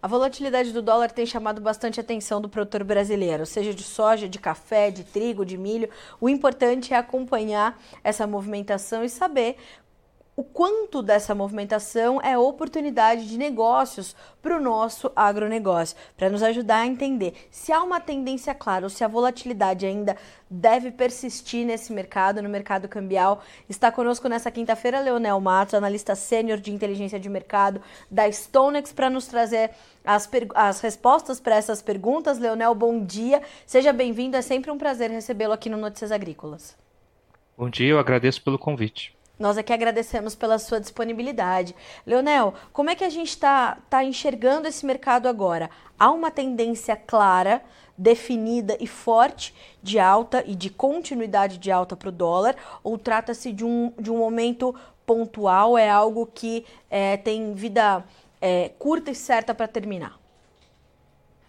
A volatilidade do dólar tem chamado bastante atenção do produtor brasileiro, seja de soja, de café, de trigo, de milho. O importante é acompanhar essa movimentação e saber o quanto dessa movimentação é oportunidade de negócios para o nosso agronegócio, para nos ajudar a entender se há uma tendência clara ou se a volatilidade ainda deve persistir nesse mercado, no mercado cambial. Está conosco nessa quinta-feira Leonel Matos, analista sênior de inteligência de mercado da Stonex, para nos trazer as, as respostas para essas perguntas. Leonel, bom dia, seja bem-vindo, é sempre um prazer recebê-lo aqui no Notícias Agrícolas. Bom dia, eu agradeço pelo convite. Nós aqui agradecemos pela sua disponibilidade. Leonel, como é que a gente está tá enxergando esse mercado agora? Há uma tendência clara, definida e forte de alta e de continuidade de alta para o dólar? Ou trata-se de um, de um momento pontual? É algo que é, tem vida é, curta e certa para terminar?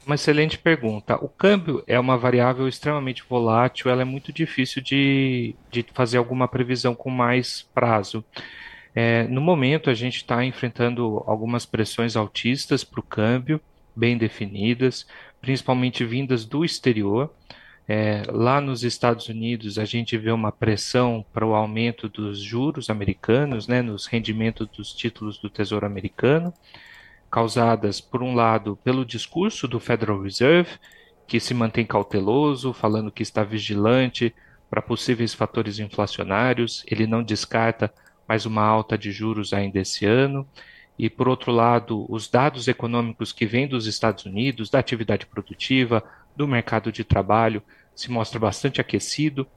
Uma excelente pergunta. O câmbio é uma variável extremamente volátil, ela é muito difícil de, de fazer alguma previsão com mais prazo. É, no momento, a gente está enfrentando algumas pressões altistas para o câmbio, bem definidas, principalmente vindas do exterior. É, lá nos Estados Unidos, a gente vê uma pressão para o aumento dos juros americanos, né, nos rendimentos dos títulos do Tesouro Americano causadas, por um lado, pelo discurso do Federal Reserve, que se mantém cauteloso, falando que está vigilante para possíveis fatores inflacionários, ele não descarta mais uma alta de juros ainda esse ano. E, por outro lado, os dados econômicos que vêm dos Estados Unidos, da atividade produtiva, do mercado de trabalho, se mostra bastante aquecido.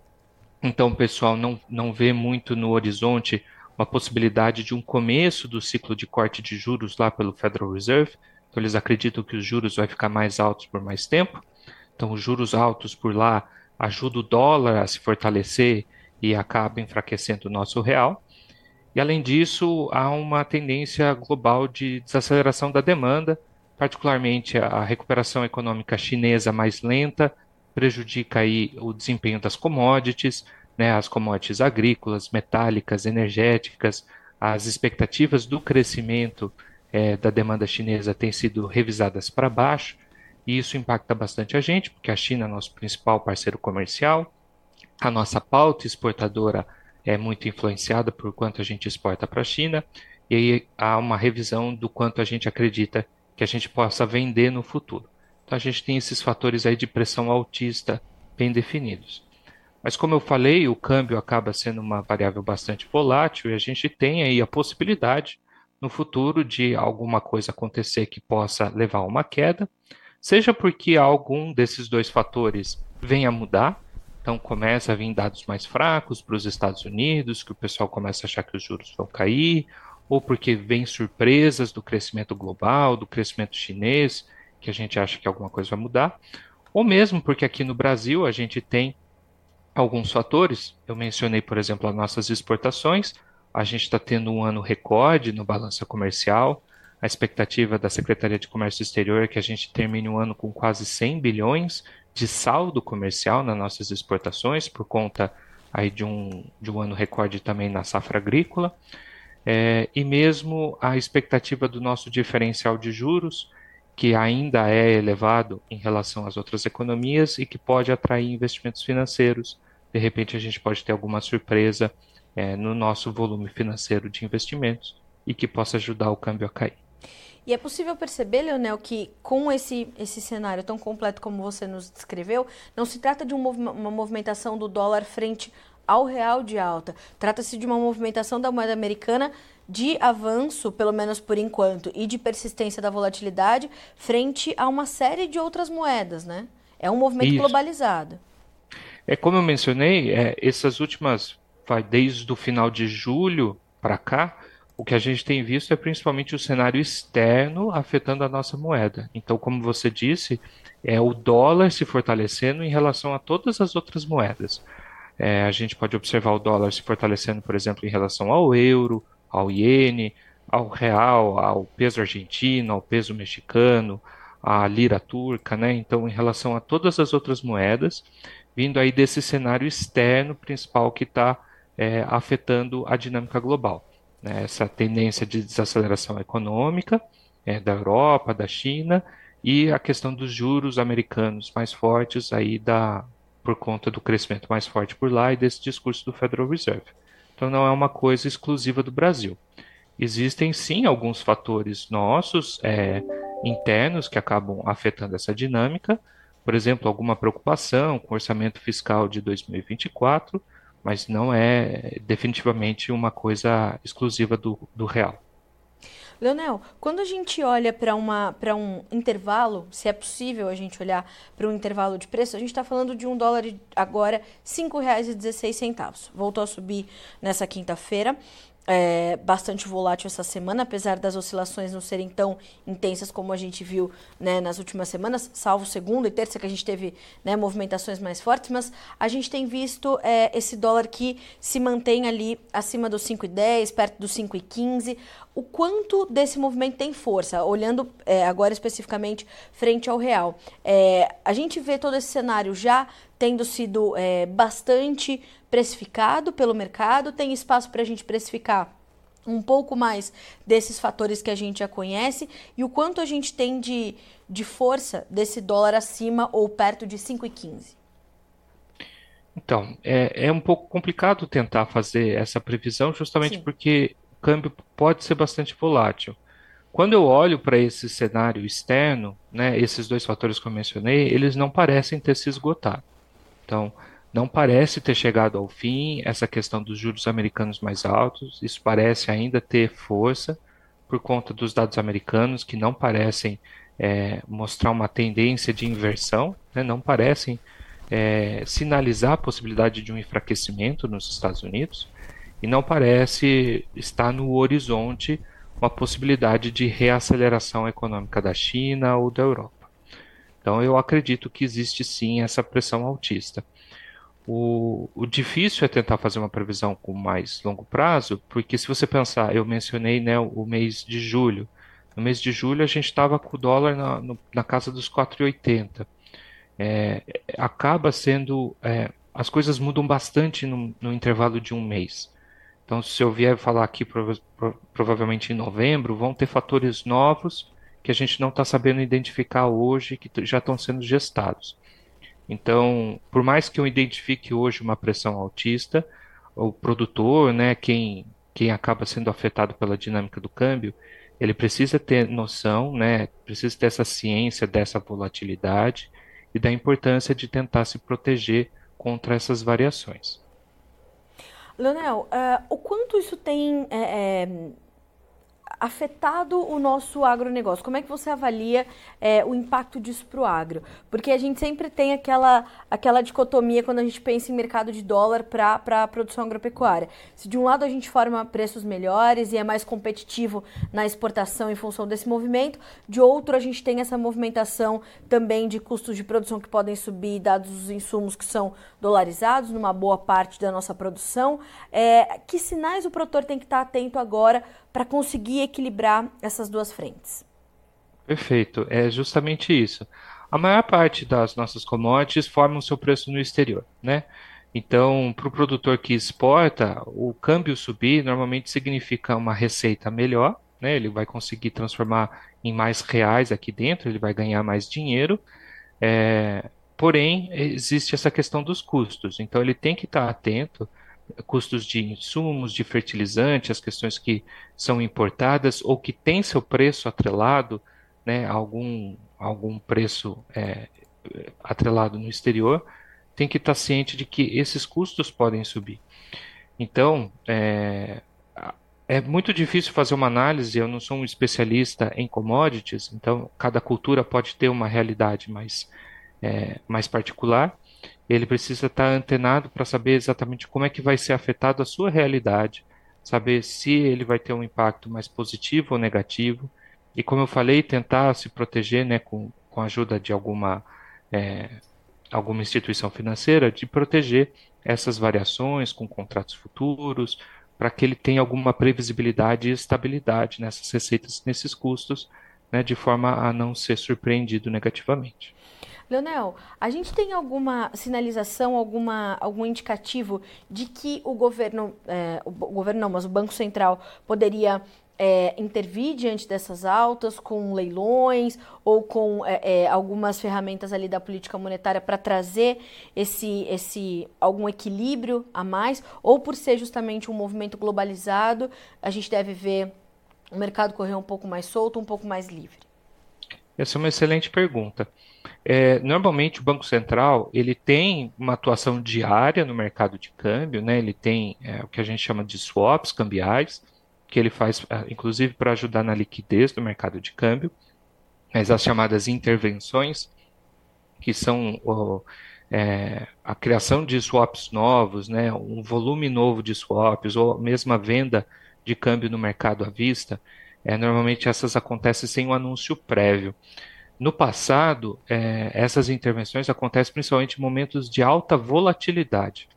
Então, o pessoal não, não vê muito no horizonte uma possibilidade de um começo do ciclo de corte de juros lá pelo Federal Reserve. Então, eles acreditam que os juros vai ficar mais altos por mais tempo. Então, os juros altos por lá ajudam o dólar a se fortalecer e acaba enfraquecendo o nosso real. E, além disso, há uma tendência global de desaceleração da demanda, particularmente a recuperação econômica chinesa mais lenta, prejudica aí o desempenho das commodities, né, as commodities agrícolas, metálicas, energéticas, as expectativas do crescimento é, da demanda chinesa têm sido revisadas para baixo, e isso impacta bastante a gente, porque a China é nosso principal parceiro comercial, a nossa pauta exportadora é muito influenciada por quanto a gente exporta para a China, e aí há uma revisão do quanto a gente acredita que a gente possa vender no futuro. Então a gente tem esses fatores aí de pressão altista bem definidos. Mas como eu falei, o câmbio acaba sendo uma variável bastante volátil e a gente tem aí a possibilidade no futuro de alguma coisa acontecer que possa levar a uma queda, seja porque algum desses dois fatores venha a mudar, então começa a vir dados mais fracos para os Estados Unidos, que o pessoal começa a achar que os juros vão cair, ou porque vem surpresas do crescimento global, do crescimento chinês, que a gente acha que alguma coisa vai mudar, ou mesmo porque aqui no Brasil a gente tem alguns fatores. Eu mencionei, por exemplo, as nossas exportações. A gente está tendo um ano recorde no balança comercial. A expectativa da Secretaria de Comércio Exterior é que a gente termine o ano com quase 100 bilhões de saldo comercial nas nossas exportações, por conta aí de um, de um ano recorde também na safra agrícola. É, e mesmo a expectativa do nosso diferencial de juros, que ainda é elevado em relação às outras economias e que pode atrair investimentos financeiros. De repente, a gente pode ter alguma surpresa é, no nosso volume financeiro de investimentos e que possa ajudar o câmbio a cair. E é possível perceber, Leonel, que com esse, esse cenário tão completo como você nos descreveu, não se trata de um uma movimentação do dólar frente ao real de alta. Trata-se de uma movimentação da moeda americana de avanço, pelo menos por enquanto, e de persistência da volatilidade frente a uma série de outras moedas, né? É um movimento Isso. globalizado. É como eu mencionei, é, essas últimas, vai, desde o final de julho para cá, o que a gente tem visto é principalmente o cenário externo afetando a nossa moeda. Então, como você disse, é o dólar se fortalecendo em relação a todas as outras moedas. É, a gente pode observar o dólar se fortalecendo, por exemplo, em relação ao euro, ao iene, ao real, ao peso argentino, ao peso mexicano, à lira turca, né? Então, em relação a todas as outras moedas, vindo aí desse cenário externo principal que está é, afetando a dinâmica global. Né? Essa tendência de desaceleração econômica é, da Europa, da China, e a questão dos juros americanos mais fortes aí da, por conta do crescimento mais forte por lá e desse discurso do Federal Reserve. Então não é uma coisa exclusiva do Brasil. Existem sim alguns fatores nossos é, internos que acabam afetando essa dinâmica, por exemplo, alguma preocupação com o orçamento fiscal de 2024, mas não é definitivamente uma coisa exclusiva do, do real. Leonel, quando a gente olha para um intervalo, se é possível a gente olhar para um intervalo de preço, a gente está falando de um dólar agora R$ 5,16. Voltou a subir nessa quinta-feira é, bastante volátil essa semana, apesar das oscilações não serem tão intensas como a gente viu né, nas últimas semanas, salvo segunda e terça que a gente teve né, movimentações mais fortes, mas a gente tem visto é, esse dólar que se mantém ali acima dos 5,10, perto dos 5,15. O quanto desse movimento tem força, olhando é, agora especificamente frente ao real. É, a gente vê todo esse cenário já tendo sido é, bastante precificado pelo mercado, tem espaço para a gente precificar um pouco mais desses fatores que a gente já conhece e o quanto a gente tem de, de força desse dólar acima ou perto de 5,15. Então, é, é um pouco complicado tentar fazer essa previsão, justamente Sim. porque o câmbio pode ser bastante volátil. Quando eu olho para esse cenário externo, né, esses dois fatores que eu mencionei, eles não parecem ter se esgotado. Então, não parece ter chegado ao fim essa questão dos juros americanos mais altos. Isso parece ainda ter força por conta dos dados americanos que não parecem é, mostrar uma tendência de inversão, né? não parecem é, sinalizar a possibilidade de um enfraquecimento nos Estados Unidos e não parece estar no horizonte uma possibilidade de reaceleração econômica da China ou da Europa. Então, eu acredito que existe sim essa pressão altista. O, o, difícil é tentar fazer uma previsão com mais longo prazo, porque se você pensar, eu mencionei né, o mês de julho. No mês de julho a gente estava com o dólar na, no, na casa dos 4,80. É, acaba sendo. É, as coisas mudam bastante no, no, intervalo de um mês. Então, se eu vier falar aqui prova provavelmente em novembro, vão ter fatores novos que a gente não está sabendo identificar hoje, que já estão sendo gestados. Então, por mais que eu identifique hoje uma pressão altista, o produtor, né, quem, quem acaba sendo afetado pela dinâmica do câmbio, ele precisa ter noção, né, precisa ter essa ciência dessa volatilidade e da importância de tentar se proteger contra essas variações. Leonel, uh, o quanto isso tem é afetado o nosso agronegócio? Como é que você avalia é, o impacto disso para o agro? Porque a gente sempre tem aquela, aquela dicotomia quando a gente pensa em mercado de dólar para a produção agropecuária. Se de um lado a gente forma preços melhores e é mais competitivo na exportação em função desse movimento, de outro a gente tem essa movimentação também de custos de produção que podem subir, dados os insumos que são dolarizados numa boa parte da nossa produção. É, que sinais o produtor tem que estar atento agora para conseguir equilibrar essas duas frentes? Perfeito, é justamente isso. A maior parte das nossas commodities formam seu preço no exterior, né? Então, para o produtor que exporta, o câmbio subir normalmente significa uma receita melhor, né? Ele vai conseguir transformar em mais reais aqui dentro, ele vai ganhar mais dinheiro. É, porém, existe essa questão dos custos. Então, ele tem que estar atento custos de insumos, de fertilizante, as questões que são importadas ou que têm seu preço atrelado, né, algum, algum preço é, atrelado no exterior, tem que estar ciente de que esses custos podem subir. Então, é, é muito difícil fazer uma análise, eu não sou um especialista em commodities, então cada cultura pode ter uma realidade mais, é, mais particular, ele precisa estar antenado para saber exatamente como é que vai ser afetado a sua realidade, saber se ele vai ter um impacto mais positivo ou negativo, e como eu falei, tentar se proteger né, com, com a ajuda de alguma, é, alguma instituição financeira, de proteger essas variações com contratos futuros, para que ele tenha alguma previsibilidade e estabilidade nessas receitas, nesses custos, né, de forma a não ser surpreendido negativamente. Leonel, a gente tem alguma sinalização, alguma, algum indicativo de que o governo, é, o governo não, mas o Banco Central poderia é, intervir diante dessas altas com leilões ou com é, é, algumas ferramentas ali da política monetária para trazer esse, esse algum equilíbrio a mais, ou por ser justamente um movimento globalizado, a gente deve ver o mercado correr um pouco mais solto, um pouco mais livre? Essa é uma excelente pergunta. É, normalmente o Banco Central ele tem uma atuação diária no mercado de câmbio, né? ele tem é, o que a gente chama de swaps cambiais, que ele faz, ah, inclusive, para ajudar na liquidez do mercado de câmbio, mas as chamadas intervenções, que são o, é, a criação de swaps novos, né, um volume novo de swaps, ou mesmo a venda de câmbio no mercado à vista, é, normalmente essas acontecem sem um anúncio prévio. No passado, é, essas intervenções acontecem principalmente em momentos de alta volatilidade.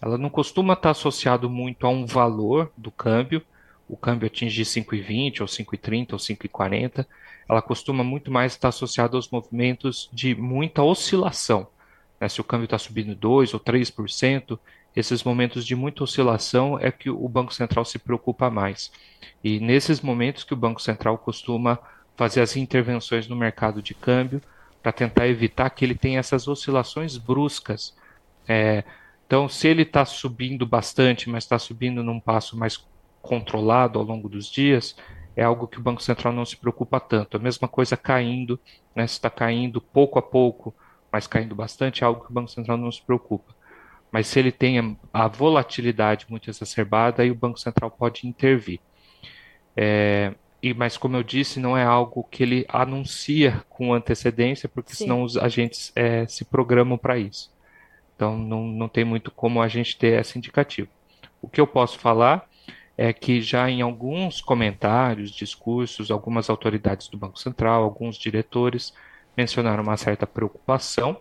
Ela não costuma estar associado muito a um valor do câmbio, o câmbio atingir 5,20 ou 5,30 ou 5,40, ela costuma muito mais estar associada aos movimentos de muita oscilação. Né? Se o câmbio está subindo 2 ou 3%, esses momentos de muita oscilação é que o Banco Central se preocupa mais. E nesses momentos que o Banco Central costuma fazer as intervenções no mercado de câmbio para tentar evitar que ele tenha essas oscilações bruscas. É, então, se ele está subindo bastante, mas está subindo num passo mais controlado ao longo dos dias, é algo que o Banco Central não se preocupa tanto. A mesma coisa caindo, né, se está caindo pouco a pouco, mas caindo bastante, é algo que o Banco Central não se preocupa. Mas se ele tem a volatilidade muito exacerbada, aí o Banco Central pode intervir. É, e, mas, como eu disse, não é algo que ele anuncia com antecedência, porque Sim. senão os agentes é, se programam para isso. Então, não, não tem muito como a gente ter essa indicativa. O que eu posso falar é que já em alguns comentários, discursos, algumas autoridades do Banco Central, alguns diretores mencionaram uma certa preocupação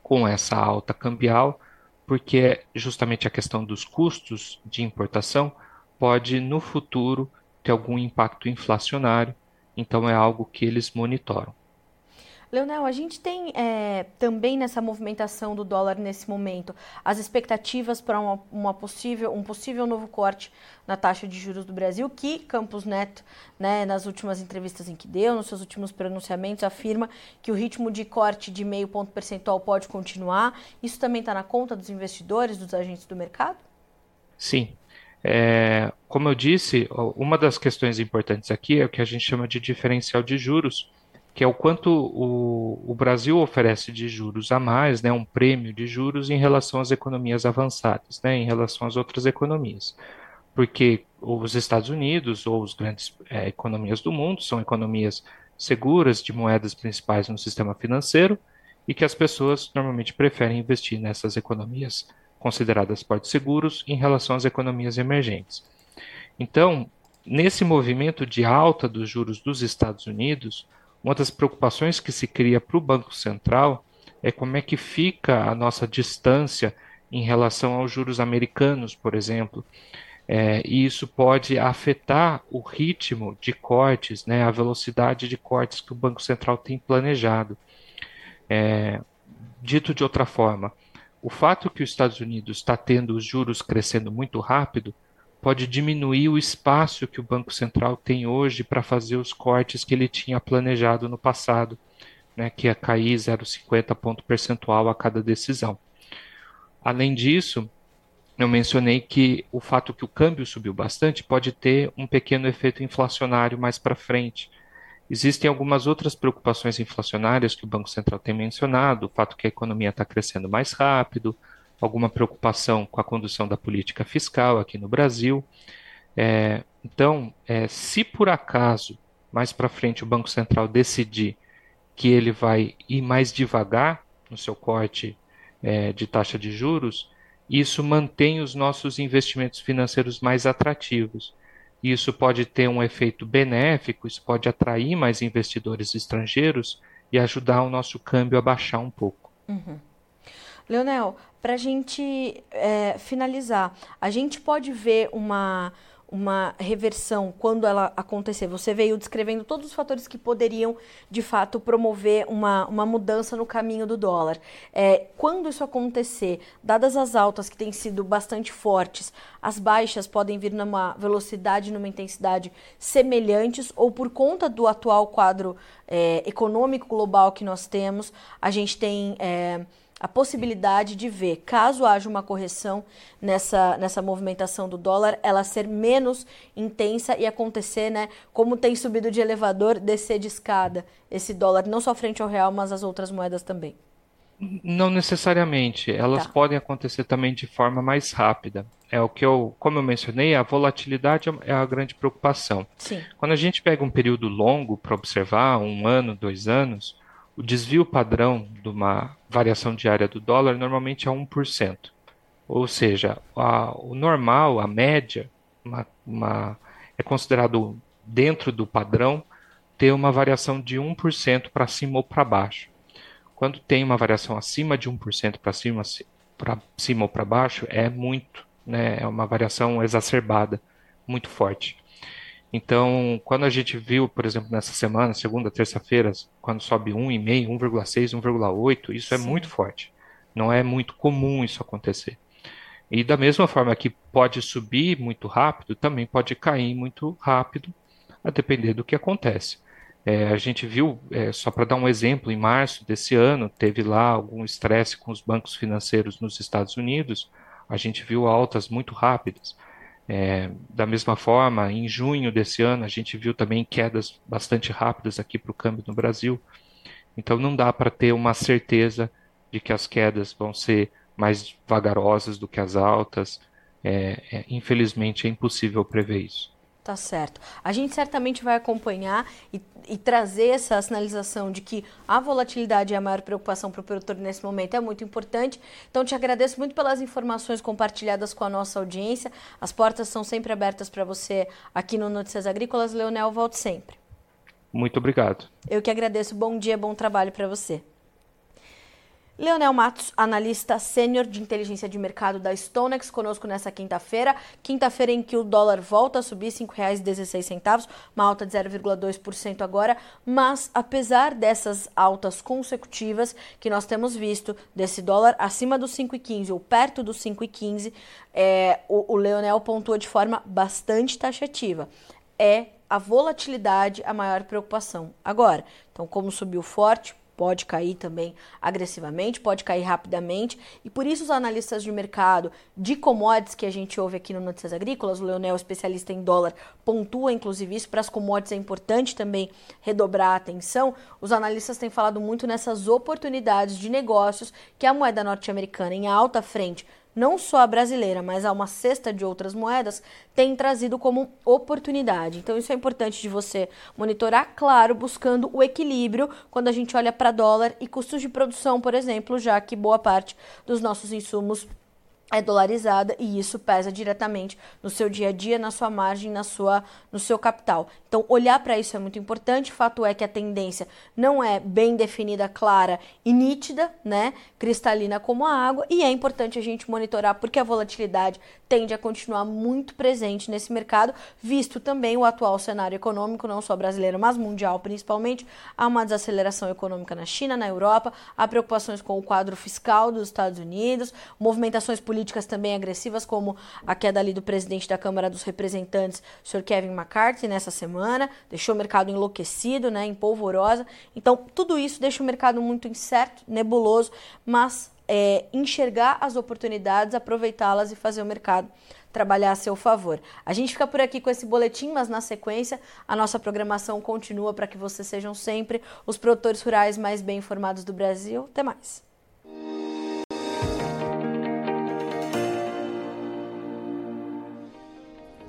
com essa alta cambial, porque justamente a questão dos custos de importação pode no futuro ter algum impacto inflacionário, então é algo que eles monitoram. Leonel, a gente tem é, também nessa movimentação do dólar nesse momento as expectativas para uma, uma, possível, um possível novo corte na taxa de juros do Brasil, que Campos Neto, né, nas últimas entrevistas em que deu, nos seus últimos pronunciamentos, afirma que o ritmo de corte de meio ponto percentual pode continuar. Isso também está na conta dos investidores, dos agentes do mercado? Sim. É, como eu disse, uma das questões importantes aqui é o que a gente chama de diferencial de juros que é o quanto o, o Brasil oferece de juros a mais, né, um prêmio de juros em relação às economias avançadas, né, em relação às outras economias. Porque os Estados Unidos ou as grandes é, economias do mundo são economias seguras de moedas principais no sistema financeiro e que as pessoas normalmente preferem investir nessas economias consideradas portos seguros em relação às economias emergentes. Então, nesse movimento de alta dos juros dos Estados Unidos, uma das preocupações que se cria para o Banco Central é como é que fica a nossa distância em relação aos juros americanos, por exemplo. É, e isso pode afetar o ritmo de cortes, né, a velocidade de cortes que o Banco Central tem planejado. É, dito de outra forma, o fato que os Estados Unidos está tendo os juros crescendo muito rápido pode diminuir o espaço que o Banco Central tem hoje para fazer os cortes que ele tinha planejado no passado, né, que ia cair 0,50 ponto percentual a cada decisão. Além disso, eu mencionei que o fato que o câmbio subiu bastante pode ter um pequeno efeito inflacionário mais para frente. Existem algumas outras preocupações inflacionárias que o Banco Central tem mencionado, o fato que a economia está crescendo mais rápido, alguma preocupação com a condução da política fiscal aqui no Brasil. É, então, é, se por acaso mais para frente o Banco Central decidir que ele vai ir mais devagar no seu corte é, de taxa de juros, isso mantém os nossos investimentos financeiros mais atrativos. Isso pode ter um efeito benéfico, isso pode atrair mais investidores estrangeiros e ajudar o nosso câmbio a baixar um pouco. Uhum. Leonel, para a gente é, finalizar, a gente pode ver uma, uma reversão quando ela acontecer? Você veio descrevendo todos os fatores que poderiam, de fato, promover uma, uma mudança no caminho do dólar. É, quando isso acontecer, dadas as altas que têm sido bastante fortes, as baixas podem vir numa velocidade, numa intensidade semelhantes, ou por conta do atual quadro é, econômico global que nós temos, a gente tem. É, a possibilidade de ver, caso haja uma correção nessa, nessa movimentação do dólar, ela ser menos intensa e acontecer, né, como tem subido de elevador, descer de escada esse dólar, não só frente ao real, mas as outras moedas também. Não necessariamente, elas tá. podem acontecer também de forma mais rápida. É o que eu, como eu mencionei, a volatilidade é a grande preocupação. Sim. Quando a gente pega um período longo para observar, um ano, dois anos, o desvio padrão de uma variação diária do dólar normalmente é 1%. Ou seja, a, o normal, a média, uma, uma, é considerado dentro do padrão ter uma variação de 1% para cima ou para baixo. Quando tem uma variação acima de 1% para cima, para cima ou para baixo, é muito, né? é uma variação exacerbada, muito forte. Então, quando a gente viu, por exemplo, nessa semana, segunda, terça-feira, quando sobe 1,5, 1,6, 1,8, isso é Sim. é muito forte. Não é muito comum isso acontecer. E da mesma forma que pode subir muito rápido, também pode cair muito rápido, a depender do que acontece. É, a gente viu, é, só para dar um exemplo, em março desse ano, teve lá algum estresse com os bancos financeiros nos Estados Unidos, a gente viu altas muito rápidas. É, da mesma forma, em junho desse ano, a gente viu também quedas bastante rápidas aqui para o câmbio no Brasil. Então, não dá para ter uma certeza de que as quedas vão ser mais vagarosas do que as altas. É, é, infelizmente, é impossível prever isso. Tá certo. A gente certamente vai acompanhar e, e, trazer essa sinalização de que a volatilidade é a maior preocupação para o produtor nesse momento é muito importante. Então, te agradeço muito pelas informações compartilhadas com a nossa audiência. As portas são sempre abertas para você aqui no Notícias Agrícolas. Leonel, volte sempre. Muito obrigado. Eu que agradeço. Bom dia, bom trabalho para você. Leonel Matos, analista sênior de inteligência de mercado da Stonex, conosco nessa quinta-feira. Quinta-feira em que o dólar volta a subir R$ 5,16, uma alta de 0,2% agora. Mas, apesar dessas altas consecutivas que nós temos visto, desse dólar acima dos 5,15 ou perto dos 5,15, é, o, o Leonel pontua de forma bastante taxativa. É a volatilidade a maior preocupação. Agora, então, como subiu forte, pode cair também agressivamente, pode cair rapidamente, e por isso os analistas de mercado de commodities que a gente ouve aqui no Notícias Agrícolas, o Leonel, especialista em dólar, pontua inclusive isso, para as commodities é importante também redobrar a atenção. Os analistas têm falado muito nessas oportunidades de negócios que a moeda norte-americana em alta frente não só a brasileira, mas a uma cesta de outras moedas, tem trazido como oportunidade. Então, isso é importante de você monitorar, claro, buscando o equilíbrio quando a gente olha para dólar e custos de produção, por exemplo, já que boa parte dos nossos insumos é dolarizada e isso pesa diretamente no seu dia a dia, na sua margem, na sua, no seu capital. Então, olhar para isso é muito importante. Fato é que a tendência não é bem definida, clara e nítida, né? Cristalina como a água, e é importante a gente monitorar porque a volatilidade tende a continuar muito presente nesse mercado, visto também o atual cenário econômico, não só brasileiro, mas mundial principalmente. Há uma desaceleração econômica na China, na Europa, há preocupações com o quadro fiscal dos Estados Unidos, movimentações políticas também agressivas, como a queda ali do presidente da Câmara dos Representantes, o Sr. Kevin McCarthy, nessa semana, deixou o mercado enlouquecido, né, em polvorosa. Então, tudo isso deixa o mercado muito incerto, nebuloso, mas é, enxergar as oportunidades, aproveitá-las e fazer o mercado trabalhar a seu favor. A gente fica por aqui com esse boletim, mas na sequência a nossa programação continua para que vocês sejam sempre os produtores rurais mais bem informados do Brasil. Até mais.